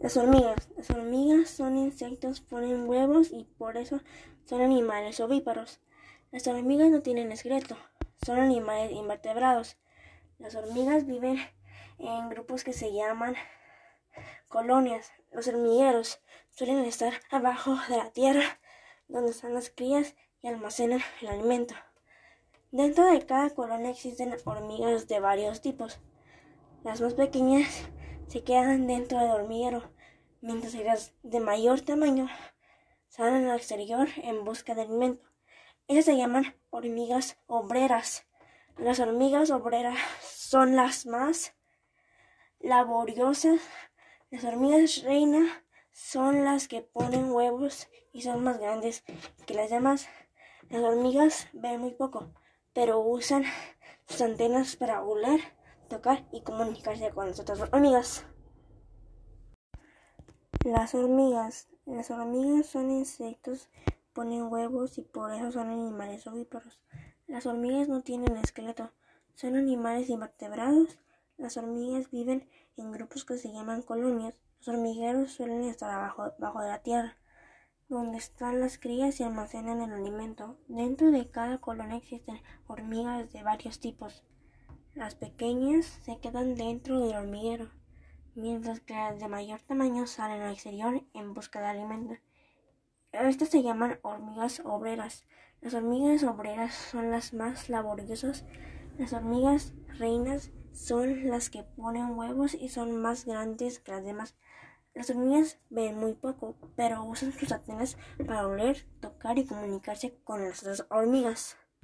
Las hormigas. Las hormigas son insectos, ponen huevos y por eso son animales ovíparos. Las hormigas no tienen esqueleto, son animales invertebrados. Las hormigas viven en grupos que se llaman colonias. Los hormigueros suelen estar abajo de la tierra, donde están las crías y almacenan el alimento. Dentro de cada colonia existen hormigas de varios tipos. Las más pequeñas se quedan dentro del hormiguero, mientras que las de mayor tamaño salen al exterior en busca de alimento. Ellas se llaman hormigas obreras. Las hormigas obreras son las más laboriosas. Las hormigas reina son las que ponen huevos y son más grandes que las demás. Las hormigas ven muy poco, pero usan sus antenas para oler tocar y comunicarse con las otras hormigas. Las hormigas. Las hormigas son insectos, ponen huevos y por eso son animales ovíparos. Las hormigas no tienen esqueleto, son animales invertebrados. Las hormigas viven en grupos que se llaman colonias. Los hormigueros suelen estar abajo, bajo de la tierra, donde están las crías y almacenan el alimento. Dentro de cada colonia existen hormigas de varios tipos. Las pequeñas se quedan dentro del hormiguero, mientras que las de mayor tamaño salen al exterior en busca de alimento. Estas se llaman hormigas obreras. Las hormigas obreras son las más laboriosas. Las hormigas reinas son las que ponen huevos y son más grandes que las demás. Las hormigas ven muy poco, pero usan sus antenas para oler, tocar y comunicarse con las otras hormigas.